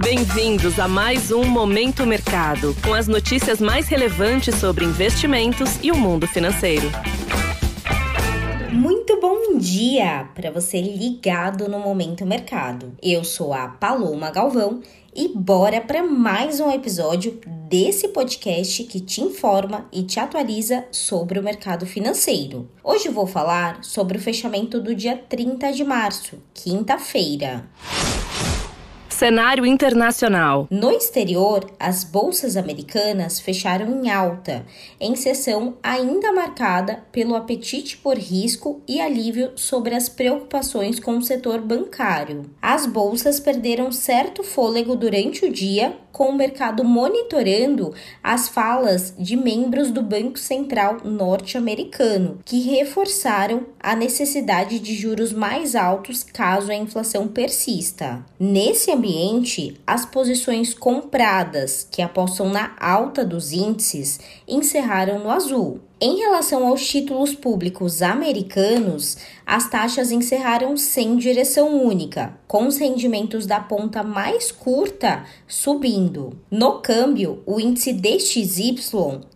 Bem-vindos a mais um Momento Mercado, com as notícias mais relevantes sobre investimentos e o mundo financeiro. Muito bom dia para você ligado no Momento Mercado. Eu sou a Paloma Galvão e bora para mais um episódio desse podcast que te informa e te atualiza sobre o mercado financeiro. Hoje vou falar sobre o fechamento do dia 30 de março, quinta-feira. Cenário internacional. No exterior, as bolsas americanas fecharam em alta, em sessão ainda marcada pelo apetite por risco e alívio sobre as preocupações com o setor bancário. As bolsas perderam certo fôlego durante o dia, com o mercado monitorando as falas de membros do Banco Central norte-americano, que reforçaram a necessidade de juros mais altos caso a inflação persista. Nesse ambiente, as posições compradas, que apostam na alta dos índices, encerraram no azul. Em relação aos títulos públicos americanos, as taxas encerraram sem direção única, com os rendimentos da ponta mais curta subindo. No câmbio, o índice DXY,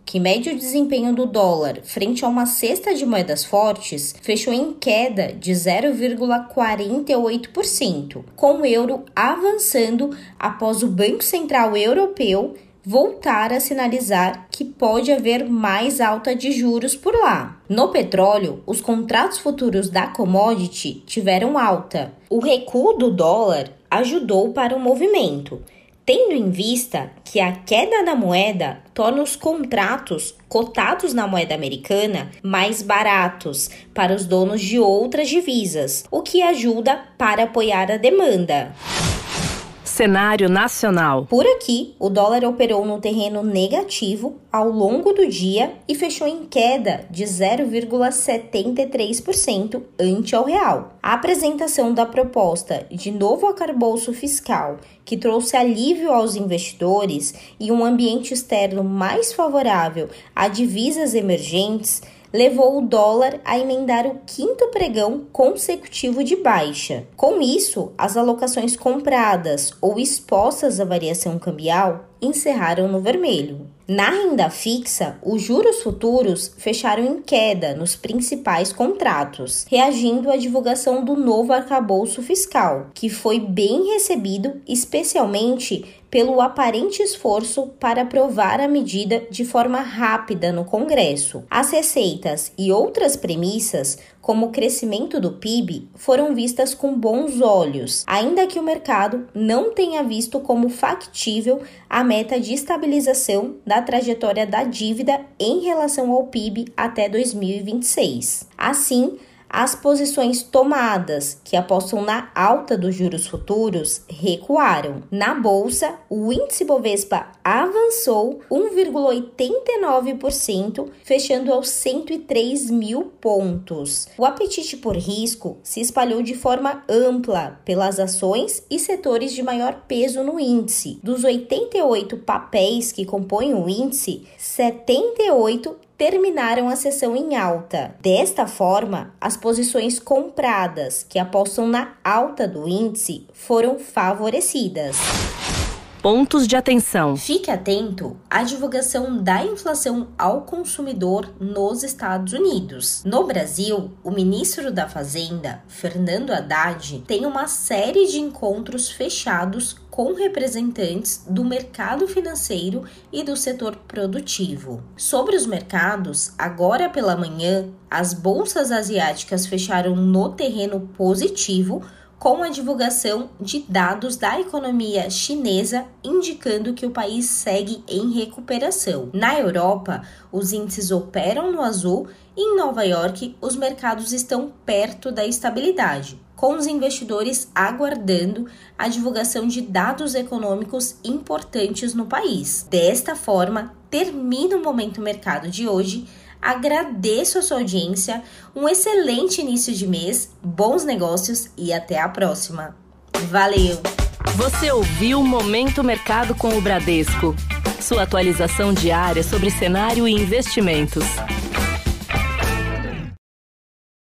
que mede o desempenho do dólar frente a uma cesta de moedas fortes, fechou em queda de 0,48%, com o euro avançando após o Banco Central Europeu voltar a sinalizar que pode haver mais alta de juros por lá. No petróleo, os contratos futuros da commodity tiveram alta. O recuo do dólar ajudou para o movimento, tendo em vista que a queda da moeda torna os contratos cotados na moeda americana mais baratos para os donos de outras divisas, o que ajuda para apoiar a demanda. Cenário nacional. Por aqui, o dólar operou no terreno negativo ao longo do dia e fechou em queda de 0,73% ante ao real. A apresentação da proposta de novo arcabouço fiscal, que trouxe alívio aos investidores e um ambiente externo mais favorável a divisas emergentes, levou o dólar a emendar o quinto pregão consecutivo de baixa. Com isso, as alocações compradas ou expostas à variação cambial encerraram no vermelho. Na renda fixa, os juros futuros fecharam em queda nos principais contratos, reagindo à divulgação do novo arcabouço fiscal, que foi bem recebido, especialmente pelo aparente esforço para aprovar a medida de forma rápida no Congresso. As receitas e outras premissas como o crescimento do PIB, foram vistas com bons olhos, ainda que o mercado não tenha visto como factível a meta de estabilização da trajetória da dívida em relação ao PIB até 2026. Assim, as posições tomadas, que apostam na alta dos juros futuros, recuaram. Na bolsa, o índice Bovespa avançou 1,89%, fechando aos 103 mil pontos. O apetite por risco se espalhou de forma ampla pelas ações e setores de maior peso no índice. Dos 88 papéis que compõem o índice, 78 terminaram a sessão em alta. Desta forma, as posições compradas que apostam na alta do índice foram favorecidas. Pontos de atenção. Fique atento à divulgação da inflação ao consumidor nos Estados Unidos. No Brasil, o ministro da Fazenda, Fernando Haddad, tem uma série de encontros fechados com representantes do mercado financeiro e do setor produtivo. Sobre os mercados, agora pela manhã, as bolsas asiáticas fecharam no terreno positivo com a divulgação de dados da economia chinesa indicando que o país segue em recuperação. Na Europa, os índices operam no azul e em Nova York, os mercados estão perto da estabilidade, com os investidores aguardando a divulgação de dados econômicos importantes no país. Desta forma, termina o momento mercado de hoje Agradeço a sua audiência, um excelente início de mês, bons negócios e até a próxima. Valeu! Você ouviu o Momento Mercado com o Bradesco. Sua atualização diária sobre cenário e investimentos.